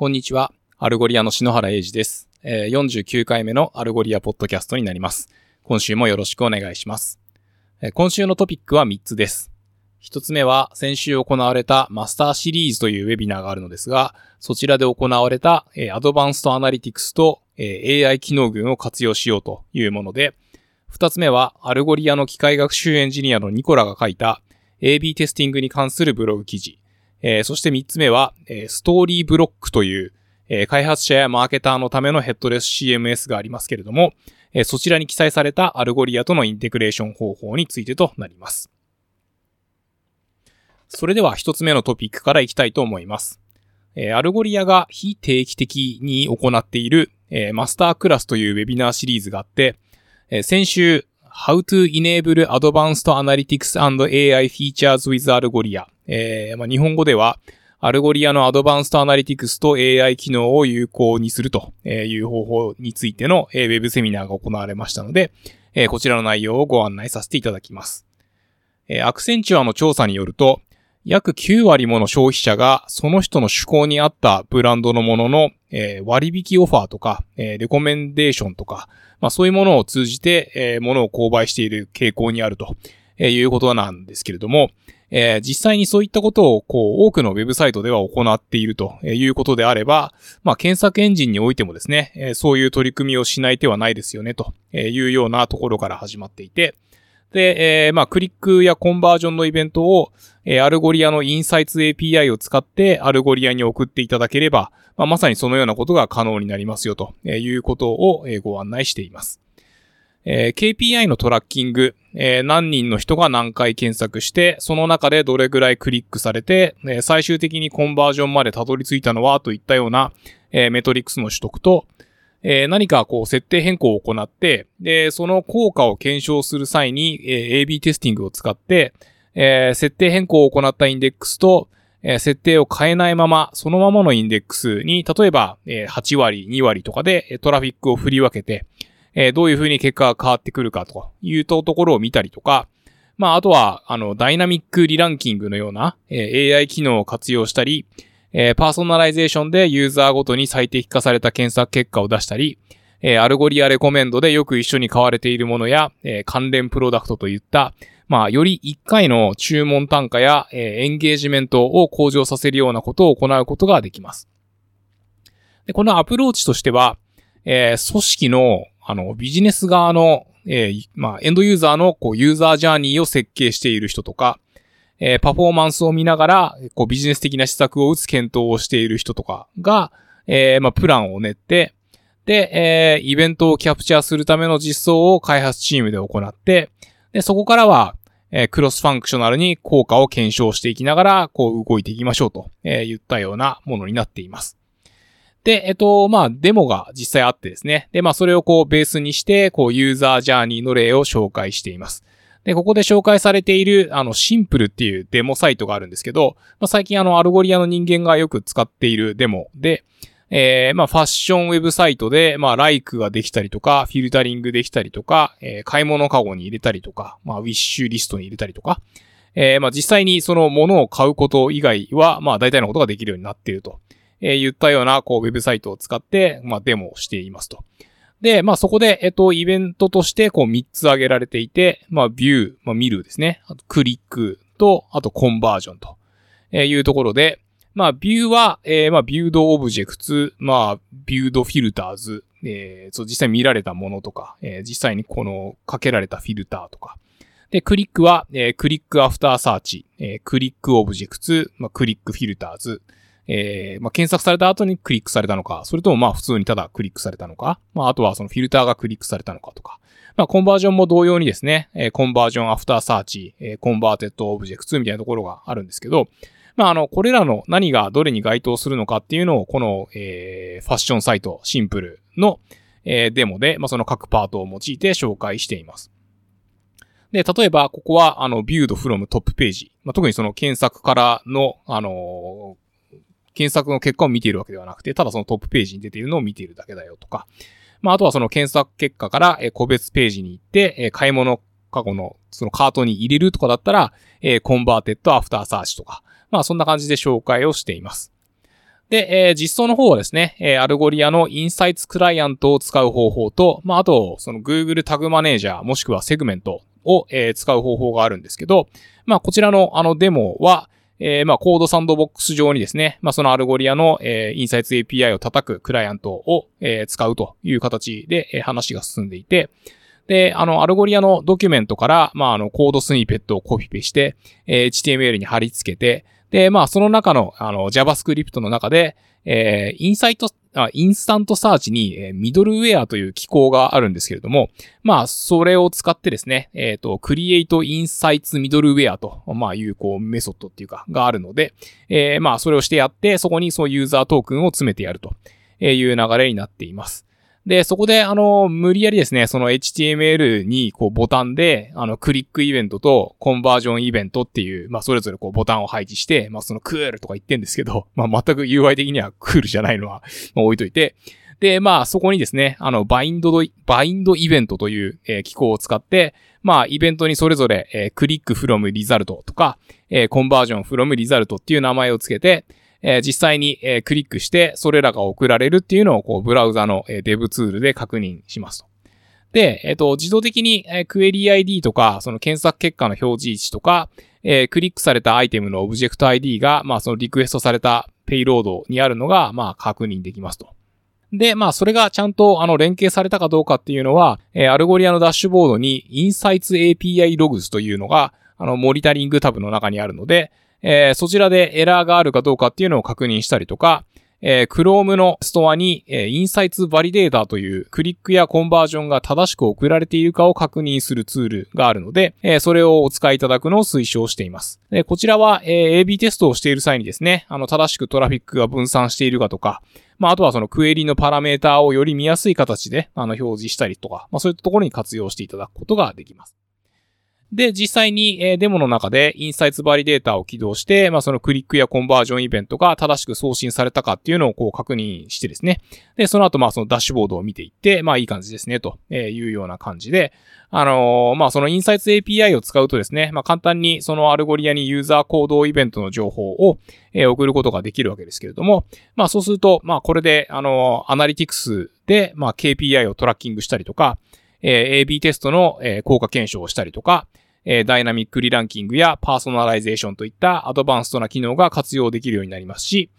こんにちは。アルゴリアの篠原英二です。49回目のアルゴリアポッドキャストになります。今週もよろしくお願いします。今週のトピックは3つです。1つ目は先週行われたマスターシリーズというウェビナーがあるのですが、そちらで行われた、 Advanced Analytics と、AI 機能群を活用しようというもので、2つ目はアルゴリアの機械学習エンジニアのニコラが書いた AB テスティングに関するブログ記事、えー、そして3つ目は、えー、ストーリーブロックという、えー、開発者やマーケターのためのヘッドレス CMS がありますけれども、えー、そちらに記載されたアルゴリアとのインテグレーション方法についてとなります。それでは1つ目のトピックからいきたいと思います。えー、アルゴリアが非定期的に行っている、えー、マスタークラスというウェビナーシリーズがあって、えー、先週、How to Enable Advanced Analytics and AI Features with Algolia えー、まあ、日本語では、アルゴリアの Advanced Analytics と AI 機能を有効にするという方法についてのウェブセミナーが行われましたので、こちらの内容をご案内させていただきます。アクセンチュアの調査によると、約9割もの消費者がその人の趣向に合ったブランドのものの割引オファーとかレコメンデーションとか、まあそういうものを通じて物を購買している傾向にあるとえいうことなんですけれども、えー、実際にそういったことを、こう、多くのウェブサイトでは行っているということであれば、まあ、検索エンジンにおいてもですね、え、そういう取り組みをしない手はないですよね、というようなところから始まっていて、で、えー、まあ、クリックやコンバージョンのイベントを、えー、アルゴリアのインサイツ API を使ってアルゴリアに送っていただければ、まあ、まさにそのようなことが可能になりますよということをご案内しています。えー、KPI のトラッキング、えー、何人の人が何回検索して、その中でどれぐらいクリックされて、えー、最終的にコンバージョンまでたどり着いたのはといったような、えメトリックスの取得と、え何かこう設定変更を行って、で、その効果を検証する際に、え AB テスティングを使って、え設定変更を行ったインデックスと、え設定を変えないまま、そのままのインデックスに、例えば、え8割、2割とかでトラフィックを振り分けて、え、どういうふうに結果が変わってくるかというところを見たりとか、まあ、あとは、あの、 Dynamic Re-Ranking のような、え、AI 機能を活用したり、え、パーソナライゼーションでユーザーごとに最適化された検索結果を出したり、え、アルゴリアレコメンドでよく一緒に買われているものや、え、関連プロダクトといった、まあ、より1回の注文単価や、え、エンゲージメントを向上させるようなことを行うことができます。でこのアプローチとしては、え、組織のあの、ビジネス側の、えー、まあ、エンドユーザーの、こう、ユーザージャーニーを設計している人とか、えー、パフォーマンスを見ながら、こう、ビジネス的な施策を打つ検討をしている人とかが、えー、まあ、プランを練って、で、えー、イベントをキャプチャーするための実装を開発チームで行って、で、そこからは、えー、 cross-functional に効果を検証していきながら、こう動いていきましょうと、えー、言ったようなものになっています。で、えっと、まあ、デモが実際あってですね。で、まあ、それをこう、ベースにして、こう、ユーザージャーニーの例を紹介しています。で、ここで紹介されている、あの、シンプルっていうデモサイトがあるんですけど、まあ、最近あの、アルゴリアの人間がよく使っているデモで、えー、まあ、ファッションウェブサイトで、まあ、ライクができたりとか、フィルタリングできたりとか、えー、買い物カゴに入れたりとか、まあ、ウィッシュリストに入れたりとか、えー、まあ、実際にそのものを買うこと以外は、まあ、大体のことができるようになっていると。え、言ったような、こう、ウェブサイトを使って、まあ、デモをしていますと。で、まあ、そこで、えっと、イベントとして、こう、3つ挙げられていて、まあ、ビュー、まあ、見るですね。あと、クリックと、あと、コンバージョンと、えいうところで、まあ、ビューは、えー、まあ、 viewed objects、まあ、 viewed filters、えー、そう、実際見られたものとか、えー、実際にこの、かけられたフィルターとか。で、クリックは、えー、 click after search、えー、 click objects、まあ、 click filters、えー、まあ、検索された後にクリックされたのか、それともまあ普通にただクリックされたのか、まあ、あとはそのフィルターがクリックされたのかとか、まあ、コンバージョンも同様にですね、えー、 conversion after search、えー、 converted object みたいなところがあるんですけど、まあ、あの、これらの何がどれに該当するのかっていうのを、この、えー、ファッションサイト、シンプルの、えー、デモで、まあ、その各パートを用いて紹介しています。で、例えば、ここは、あの、viewed from トップページ。まあ、特にその検索からの、あの検索の結果を見ているわけではなくて、ただそのトップページに出ているのを見ているだけだよとか、まあ、あとはその検索結果から、え個別ページに行って、え買い物カゴのそのカートに入れるとかだったら、え converted after search とか、まあそんな感じで紹介をしています。で、えー、実装の方はですね、えー、アルゴリアの Insights client を使う方法と、まあ、あと、その Google タグマネージャー、もしくはセグメントを、えー、使う方法があるんですけど、まあ、こちらのあのデモは、えー、まあ、コードサンドボックス上にですね、まあ、そのアルゴリアの、えー、 Insights API を叩くクライアントを、えー、使うという形で、えー、話が進んでいて、で、あの、アルゴリアのドキュメントから、まあ、あの、 code snippet をコピペして、えー、HTML に貼り付けて、で、まあ、その中の、あの、JavaScript の中で、えー、インサイト、インスタントサーチに、えー、ミドルウェアという機構があるんですけれども、まあ、それを使ってですね、えっ、ー、と、Create Insights Middleware と、まあ、いう、こう、メソッドっていうか、があるので、えー、まあ、それをしてやって、そこにそうユーザートークンを詰めてやるという流れになっています。で、そこで、あの、無理やりですね、その HTML に、こう、ボタンで、あの、クリックイベントとコンバージョンイベントっていう、まあ、それぞれこう、ボタンを配置して、まあ、そのクールとか言ってんですけど、まあ、全く UI 的にはクールじゃないのは、ま、置いといて、で、まあ、そこにですね、あの、 bind bind event という、えー、機構を使って、まあ、イベントにそれぞれ、えー、 click from result とか、えー、 conversion from result っていう名前をつけて、えー、実際に、えー、クリックして、それらが送られるっていうのを、こう、ブラウザの、えー、 dev tool で確認しますと。で、えっ、ー、と、自動的に、えー、クエリ ID とか、その検索結果の表示位置とか、えー、クリックされたアイテムのオブジェクト ID が、まあ、そのリクエストされた payload にあるのが、まあ、確認できますと。で、まあ、それがちゃんと、あの、連携されたかどうかっていうのは、えー、 Algolia のダッシュボードに、Insights API Logs というのが、あの、 monitoring tab の中にあるので、えー、そちらでエラーがあるかどうかっていうのを確認したりとか、えー、Chrome のストアに、えー、 Insights Validator というクリックやコンバージョンが正しく送られているかを確認するツールがあるので、えー、それをお使いいただくのを推奨しています。でこちらは、えー、AB テストをしている際にですね、あの、正しくトラフィックが分散しているかとか、まあ、あとはそのクエリのパラメーターをより見やすい形で、あの、表示したりとか、まあ、そういったところに活用していただくことができます。で、実際に、えデモの中で Insights Validator を起動して、まあ、そのクリックやコンバージョンイベントが正しく送信されたかっていうのをこう確認してですね。で、その後、まあ、そのダッシュボードを見ていって、まあ、いい感じですね、というような感じで、あのー、まあ、そのインサイツ API を使うとですね、まあ、簡単にその Algolia にユーザー行動イベントの情報を、え送ることができるわけですけれども、まあ、そうすると、まあ、これで、あのー、 analytics で、まあ、KPI をトラッキングしたりとか、えー、AB テストの、え効果検証をしたりとか、え dynamic re-ranking や personalization といった advanced な機能が活用できるようになりますし、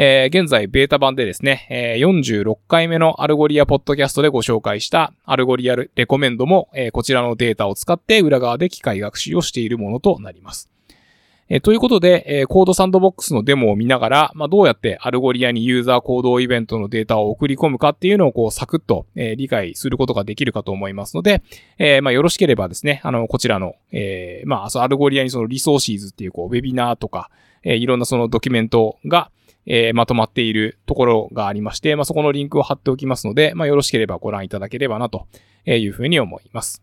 えー、現在ベータ版でですね、えー、46回目の Algolia ポッドキャストでご紹介した Algolia Recommend も、えー、こちらのデータを使って裏側で機械学習をしているものとなります。えということで、え CodeSandbox のデモを見ながら、まあ、どうやって Algolia にユーザー行動イベントのデータを送り込むかっていうのをこうサクッと、え理解することができるかと思いますので、えまあ、よろしければですね、あの、こちらの、えまあ、 Algolia にその resources っていうこうウェビナーとか、えいろんなそのドキュメントが、えまとまっているところがありまして、まあ、そこのリンクを貼っておきますので、まあ、よろしければご覧いただければなというふうに思います。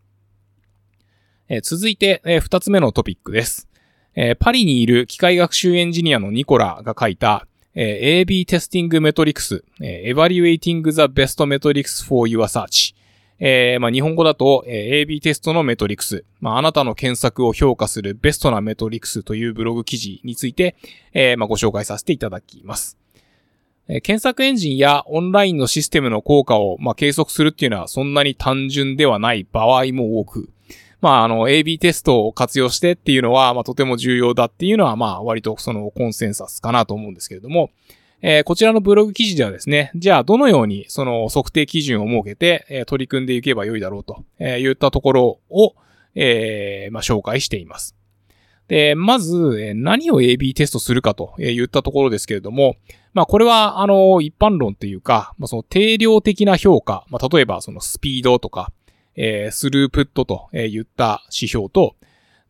え続いて、え二つ目のトピックです。えー、パリにいる機械学習エンジニアのニコラが書いた、えー、AB テスティングメトリクス、えー、Evaluating the Best Metrics for Your Search。えー、まあ、日本語だと、えー、AB テストのメトリクス、まあ、あなたの検索を評価するベストなメトリクスというブログ記事について、えー、まあ、ご紹介させていただきます。え検索エンジンやオンラインのシステムの効果を、まあ、計測するっていうのはそんなに単純ではない場合も多く、まあ、あの、AB テストを活用してっていうのは、まあ、とても重要だっていうのは、まあ、割とそのコンセンサスかなと思うんですけれども、えー、こちらのブログ記事ではですね、じゃあどのようにその測定基準を設けて、えー、取り組んでいけばよいだろうと、えー、言ったところを、えー、まあ、紹介しています。で、まず、何を AB テストするかと言ったところですけれども、まあこれは、あの、一般論っていうか、まあその定量的な評価、まあ例えばそのスピードとか、えー、スループットと言った指標と、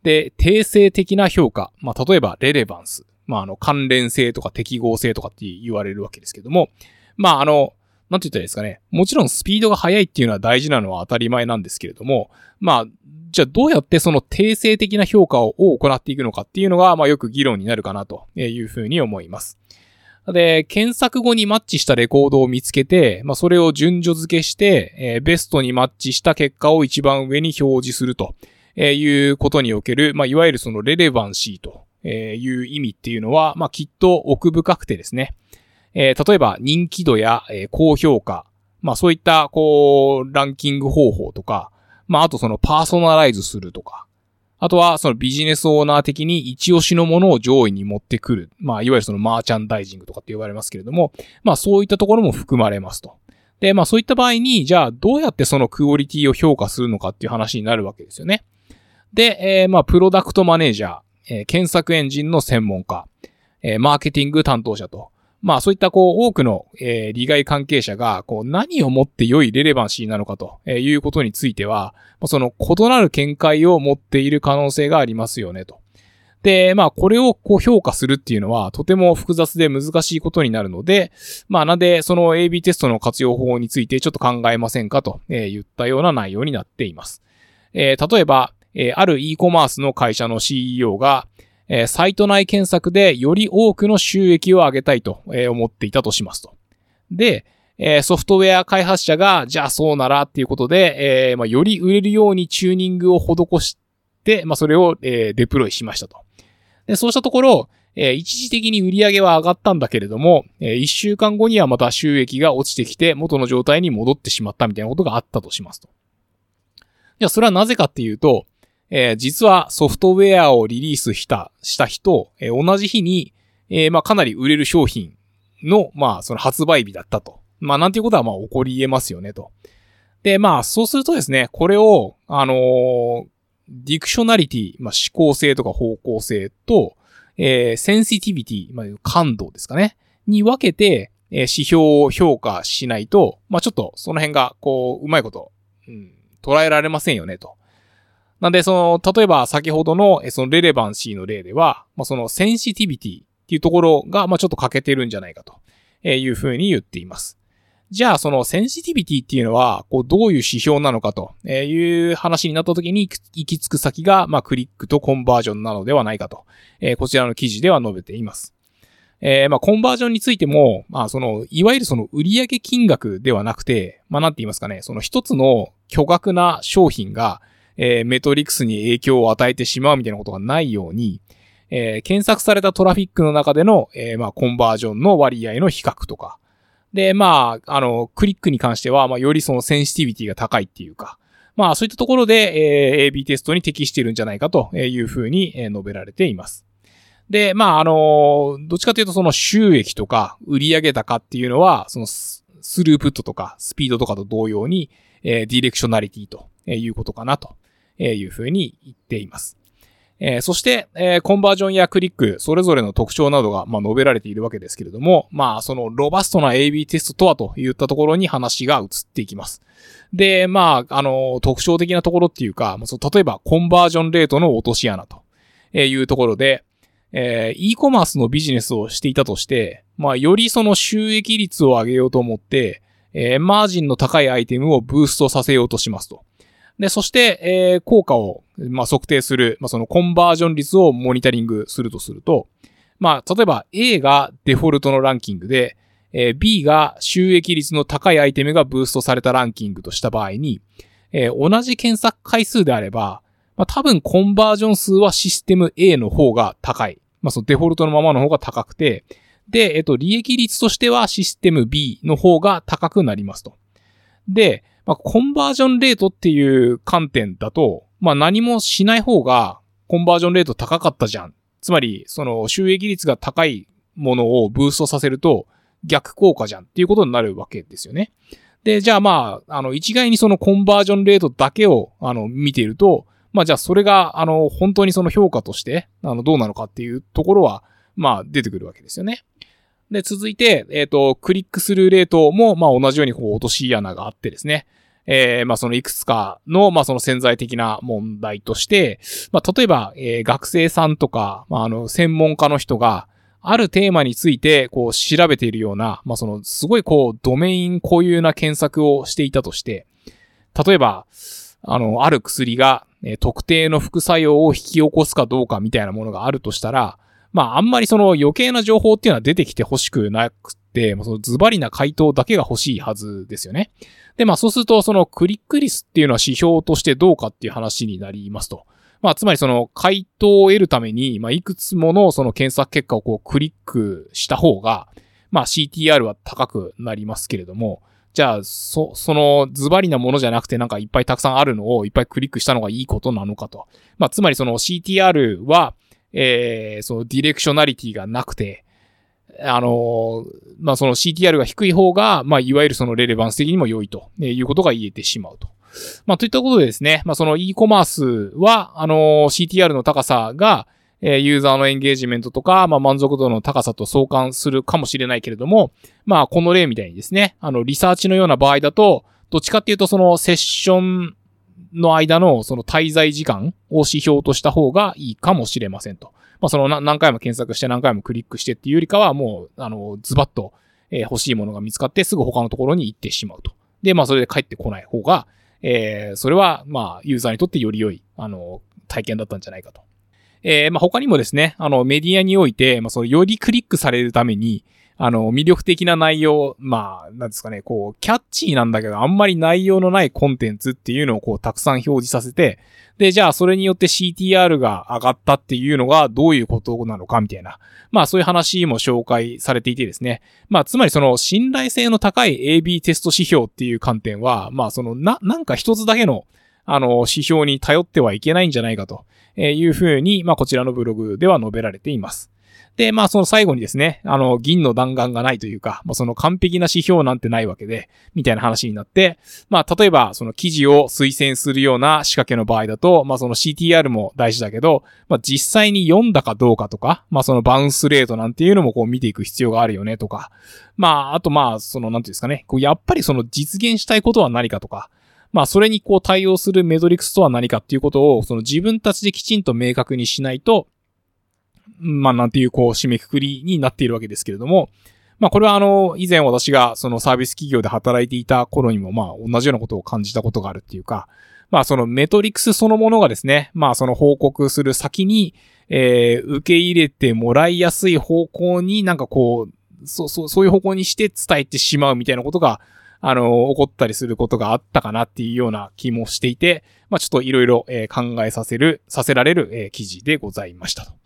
で、定性的な評価。まあ、例えば、レレバンス。まあ、あの、関連性とか適合性とかって言われるわけですけども、まあ、あの、なんて言ったらいいですかね。もちろんスピードが速いっていうのは大事なのは当たり前なんですけれども、まあ、じゃあどうやってその定性的な評価を行っていくのかっていうのが、まあよく議論になるかなというふうに思います。で、検索後にマッチしたレコードを見つけて、まあ、それを順序付けして、えー、ベストにマッチした結果を一番上に表示すると、えー、いうことにおける、まあ、いわゆるそのレレバンシーという意味っていうのは、まあ、きっと奥深くてですね。えー、例えば人気度や、え、高評価、まあそういった、こう、ランキング方法とか、まああとそのパーソナライズするとか、あとはそのビジネスオーナー的に一押しのものを上位に持ってくる。まあいわゆるそのマーチャンダイジングとかって呼ばれますけれども、まあそういったところも含まれますと。で、まあそういった場合に、じゃあどうやってそのクオリティを評価するのかっていう話になるわけですよね。で、えー、まあプロダクトマネージャー、えー、検索エンジンの専門家、えー、マーケティング担当者と、まあそういったこう多くの、えー、利害関係者がこう何をもって良いレレバンシーなのかということについては、その異なる見解を持っている可能性がありますよねと。で、まあこれをこう評価するっていうのはとても複雑で難しいことになるので、まあなんでその AB テストの活用法についてちょっと考えませんかとえ言ったような内容になっています。えー、例えば、え、ある e コマースの会社の CEO が、え、サイト内検索でより多くの収益を上げたいと、え、思っていたとしますと。で、え、ソフトウェア開発者が、じゃあそうならっていうことで、えまあ、より売れるようにチューニングを施して、まあ、それを、え、デプロイしましたと。で、そうしたところ、え、一時的に売り上げは上がったんだけれども、えー、一週間後にはまた収益が落ちてきて元の状態に戻ってしまったみたいなことがあったとしますと。じゃあ、それはなぜかっていうと、えー、実はソフトウェアをリリースした、した日と、えー、同じ日に、えー、まあ、かなり売れる商品の、まあ、その発売日だったと。まあ、なんていうことは、まあ、起こり得ますよね、と。で、まあ、そうするとですね、これを、あの、ディクショナリティ、まあ、思考性とか方向性と、えー、センシティビティ、まあ、感度ですかね、に分けて、えー、指標を評価しないと、まあ、ちょっと、その辺が、こう、うまいこと、うん、捉えられませんよね、と。なんで、その、例えば先ほどの、そのレレバンシーの例では、まあ、そのセンシティビティっていうところが、まあ、ちょっと欠けてるんじゃないかというふうに言っています。じゃあ、そのセンシティビティっていうのは、こう、どういう指標なのかという話になった時に行き着く先が、まあ、クリックとコンバージョンなのではないかと、え、こちらの記事では述べています。えー、まあ、コンバージョンについても、まあ、その、いわゆるその売上金額ではなくて、まあ、なんて言いますかね、その一つの巨額な商品が、えー、メトリックスに影響を与えてしまうみたいなことがないように、えー、検索されたトラフィックの中での、えー、まあ、コンバージョンの割合の比較とか。で、まあ、あの、クリックに関しては、まあ、よりそのセンシティビティが高いっていうか、まあ、そういったところで、えー、AB テストに適しているんじゃないかというふうに述べられています。で、まあ、あの、どっちかというとその収益とか売上高っていうのは、そのスループットとかスピードとかと同様に、えー、ディレクショナリティということかなというふうに言っています。えー、そして、えー、コンバージョンやクリック、それぞれの特徴などが、まあ、述べられているわけですけれども、まあ、そのロバストな AB テストとはといったところに話が移っていきます。で、まあ、あの、特徴的なところっていうか、まあ例えば、コンバージョンレートの落とし穴というところで、えー、e コマースのビジネスをしていたとして、まあ、よりその収益率を上げようと思って、えー、マージンの高いアイテムをブーストさせようとしますと。で、そして、えー、効果を、まあ、測定する、まあ、そのコンバージョン率をモニタリングするとすると、まあ、例えば A がデフォルトのランキングで、えー、B が収益率の高いアイテムがブーストされたランキングとした場合に、えー、同じ検索回数であれば、まあ、多分コンバージョン数はシステム A の方が高い。まあ、そのデフォルトのままの方が高くて、で、えっと、利益率としてはシステム B の方が高くなりますと。で、まあ、コンバージョンレートっていう観点だと、まあ、何もしない方がコンバージョンレート高かったじゃん。つまり、その収益率が高いものをブーストさせると逆効果じゃんっていうことになるわけですよね。で、じゃあまあ、あの、一概にそのコンバージョンレートだけを、あの、見ていると、まあじゃあそれが、あの、本当にその評価として、あの、どうなのかっていうところは、まあ出てくるわけですよね。で、続いて、えっ、ー、と、クリックするレートも、まあ同じようにこう落とし穴があってですね。えー、まあそのいくつかの、まあその潜在的な問題として、まあ例えば、えー、学生さんとか、まああの、専門家の人が、あるテーマについて、こう、調べているような、まあその、すごいこう、ドメイン固有な検索をしていたとして、例えば、あの、ある薬が、え特定の副作用を引き起こすかどうかみたいなものがあるとしたら、まあ、あんまりその余計な情報っていうのは出てきて欲しくなくて、そのズバリな回答だけが欲しいはずですよね。で、まあそうすると、そのクリックリスっていうのは指標としてどうかっていう話になりますと。まあ、つまりその回答を得るために、まあ、いくつものその検索結果をこうクリックした方が、まあ CTR は高くなりますけれども、じゃあ、そ、そのズバリなものじゃなくてなんかいっぱいたくさんあるのをいっぱいクリックしたのがいいことなのかと。まあ、つまりその CTR は、えー、そのディレクショナリティがなくて、あのまあ、その CTR が低い方が、まあ、いわゆるそのレレバンス的にも良いとえいうことが言えてしまうと。まあ、といったことでですね、まあ、その e コマースは、あの CTR の高さが、えユーザーのエンゲージメントとか、まあ、満足度の高さと相関するかもしれないけれども、まあ、この例みたいにですね、あの、リサーチのような場合だと、どっちかっていうと、そのセッションの間のその滞在時間を指標とした方がいいかもしれませんと。まあ、その何回も検索して何回もクリックしてっていうよりかは、もう、あの、ズバッと、え、欲しいものが見つかってすぐ他のところに行ってしまうと。で、まあ、それで帰ってこない方が、えー、それは、まあ、ユーザーにとってより良い、あの、体験だったんじゃないかと。えー、まあ、他にもですね、あの、メディアにおいて、まあ、その、よりクリックされるために、あの、魅力的な内容、まあ、なんですかね、こう、キャッチーなんだけど、あんまり内容のないコンテンツっていうのをこう、たくさん表示させて、で、じゃあ、それによって CTR が上がったっていうのがどういうことなのかみたいな。まあ、そういう話も紹介されていてですね。まあ、つまりその、信頼性の高い AB テスト指標っていう観点は、まあ、その、な、なんか一つだけの、あの、指標に頼ってはいけないんじゃないかとえいうふうに、まあ、こちらのブログでは述べられています。で、まあその最後にですね、あの、銀の弾丸がないというか、まあその完璧な指標なんてないわけで、みたいな話になって、まあ例えばその記事を推薦するような仕掛けの場合だと、まあその CTR も大事だけど、まあ実際に読んだかどうかとか、まあそのバウンスレートなんていうのもこう見ていく必要があるよねとか、まああとまあそのなんていうんですかね、こうやっぱりその実現したいことは何かとか、まあそれにこう対応するメドリクスとは何かっていうことを、その自分たちできちんと明確にしないと、まあ、なんていう、こう、締めくくりになっているわけですけれども、まあ、これはあの、以前私がそのサービス企業で働いていた頃にも、まあ、同じようなことを感じたことがあるっていうか、まあ、そのメトリクスそのものがですね、まあ、その報告する先に、えー、受け入れてもらいやすい方向になんかこう、そう、そう、そういう方向にして伝えてしまうみたいなことが、あの、起こったりすることがあったかなっていうような気もしていて、まあ、ちょっといろいろ考えさせる、させられる、えー、記事でございましたと。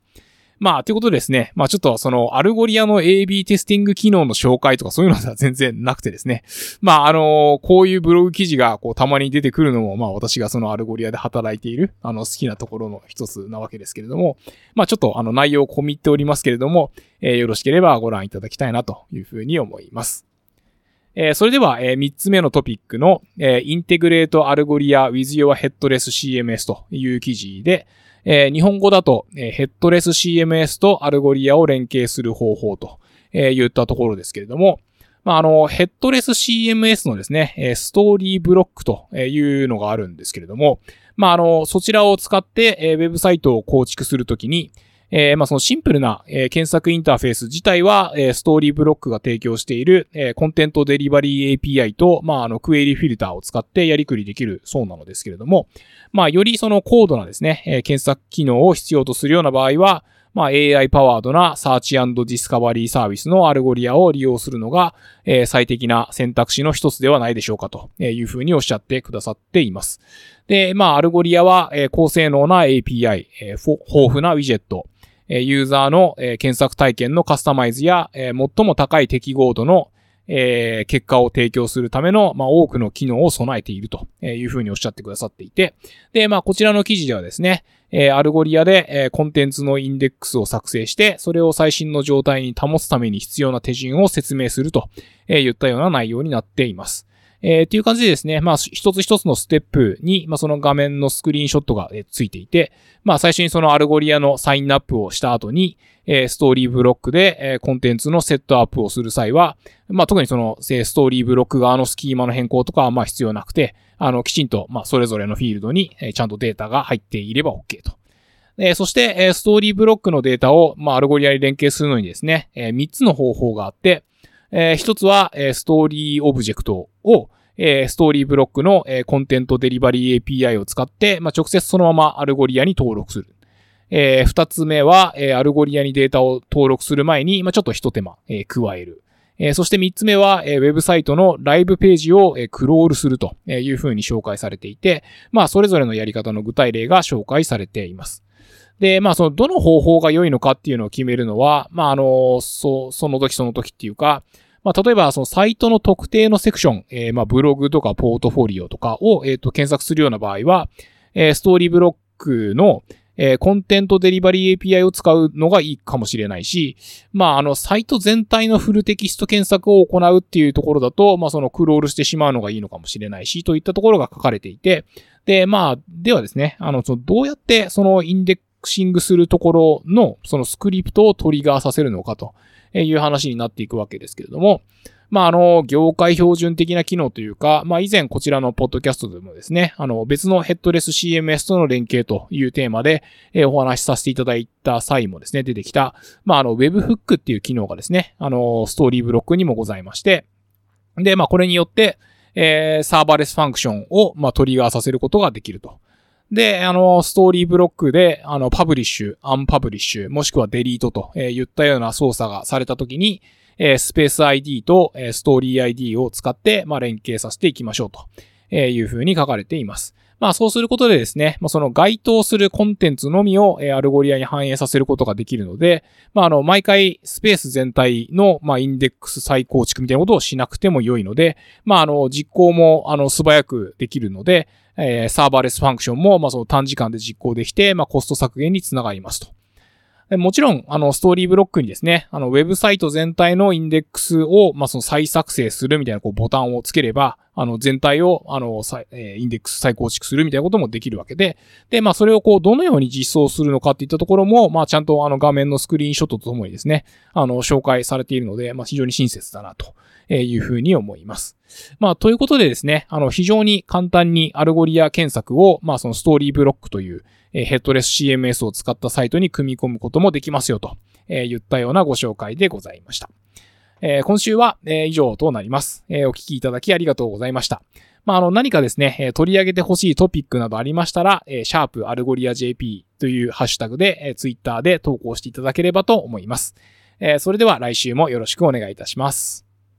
まあ、ということでですね。まあ、ちょっとその、アルゴリアの AB テスティング機能の紹介とかそういうのは全然なくてですね。まあ、あのこういうブログ記事がこう、たまに出てくるのも、まあ、私がその Algolia で働いている、あの、好きなところの一つなわけですけれども、まあ、ちょっとあの、内容を込み入っておりますけれども、えー、よろしければご覧いただきたいなというふうに思います。えー、それでは、えー、3つ目のトピックの、えー、 Integrate Algolia with your headless CMS という記事で、えー、日本語だと、えー、ヘッドレス CMS とアルゴリアを連携する方法と、えー、言ったところですけれども、まあ、あの、 headless CMS のですね、え Storyblok というのがあるんですけれども、まあ、あの、そちらを使って、えウェブサイトを構築するときに、えー、まあそのシンプルな、えー、検索インターフェース自体は、えー、 Storyblok が提供している、えー、 Content Delivery API と、まああの query filter を使ってやりくりできるそうなのですけれども、まあよりその高度なですね、えー、検索機能を必要とするような場合は、まあ、AI パワードなサーチディスカバリーサービスのアルゴリアを利用するのが、えー、最適な選択肢の一つではないでしょうかというふうにおっしゃってくださっています。で、まあ、 Algolia は、えー、高性能な API、えー、豊富な widget、えユーザーの検索体験のカスタマイズや、最も高い適合度のえ結果を提供するための、ま、多くの機能を備えているというふうにおっしゃってくださっていて、で、まあ、こちらの記事ではですね、え Algolia でえコンテンツのインデックスを作成して、それを最新の状態に保つために必要な手順を説明するとえ言ったような内容になっています。えー、っていう感じでですね、まあ、一つ一つのステップに、まあ、その画面のスクリーンショットが、えついていて、まあ、最初にその Algolia のサインアップをした後に、えー、 Storyblok で、えー、コンテンツのセットアップをする際は、まあ、特にその、えー、 Storyblok 側の schema の変更とかは、まあ、必要なくて、あの、きちんと、まあ、それぞれのフィールドに、えー、ちゃんとデータが入っていれば OK と。え、そして、え、 Storyblok のデータを、まあ、 Algolia に連携するのにですね、えー、3つの方法があって、えー、1つは、えー、 story object を、えー、 Storyblok の、えー、 Content Delivery API を使って、まあ、直接そのまま Algolia に登録する。えー、二つ目は、えー、 Algolia にデータを登録する前に、まあ、ちょっと一手間、えー、加える。えー、そして三つ目は、えー、ウェブサイトの live page を、えー、 crawl するというふうに紹介されていて、まあ、それぞれのやり方の具体例が紹介されています。で、まあ、その、どの方法が良いのかっていうのを決めるのは、まあ、あの、そ、その時その時っていうか、まあ、例えば、そのサイトの特定のセクション、えー、まあ、ブログとかポートフォリオとかを、えっ、と、検索するような場合は、えー、ストーリーブロックの、えー、コンテントデリバリー API を使うのがいいかもしれないし、まあ、あの、サイト全体のフルテキスト検索を行うっていうところだと、まあ、そのクロールしてしまうのがいいのかもしれないし、といったところが書かれていて、で、まあ、ではですね、あの、そのどうやってそのインデックシングするところの、そのスクリプトをトリガーさせるのかという話になっていくわけですけれども、まあ、あの、業界標準的な機能というか、まあ、以前こちらのポッドキャストでもですね、あの、別のヘッドレス CMS との連携というテーマで、お話しさせていただいた際もですね、出てきた、まあ、あの、Webhook っていう機能がですね、あの、ストーリーブロックにもございまして、で、まあ、これによって、えー、 serverless function を、まあ、 trigger させることができると。で、あの、 Storyblok で、あの、 publish、unpublish、もしくは delete と、えー、言ったような操作がされたときに、えー、 space ID と、えー、 story ID を使って、まあ、連携させていきましょうと、えいうふうに書かれています。まあそうすることでですね、まあ、その該当するコンテンツのみを、え Algolia に反映させることができるので、まああの、毎回スペース全体の、まあインデックス再構築みたいなことをしなくても良いので、まああの、実行も、あの、素早くできるので、え、サーバーレスファンクションも、まあその短時間で実行できて、まあコスト削減につながりますと。もちろん、あの、ストーリーブロックにですね、あの、ウェブサイト全体のインデックスを、まあ、その再作成するみたいな、こう、ボタンをつければ、あの、全体を、あの、えインデックス再構築するみたいなこともできるわけで、で、まあ、それをこう、どのように実装するのかっていったところも、まあ、ちゃんとあの、画面のスクリーンショットとともにですね、あの、紹介されているので、まあ、非常に親切だな、というふうに思います。まあ、ということでですね、あの、非常に簡単に Algolia 検索を、まあ、その Storyblok という、えヘッドレス CMS を使ったサイトに組み込むこともできますよと、え言ったようなご紹介でございました。え今週は、え以上となります、えお聞きいただきありがとうございました。まあ、あの、何かですね、え取り上げてほしいトピックなどありましたら、えシャープアルゴリア JP というハッシュタグで、え Twitter で投稿していただければと思います。えそれでは来週もよろしくお願いいたします。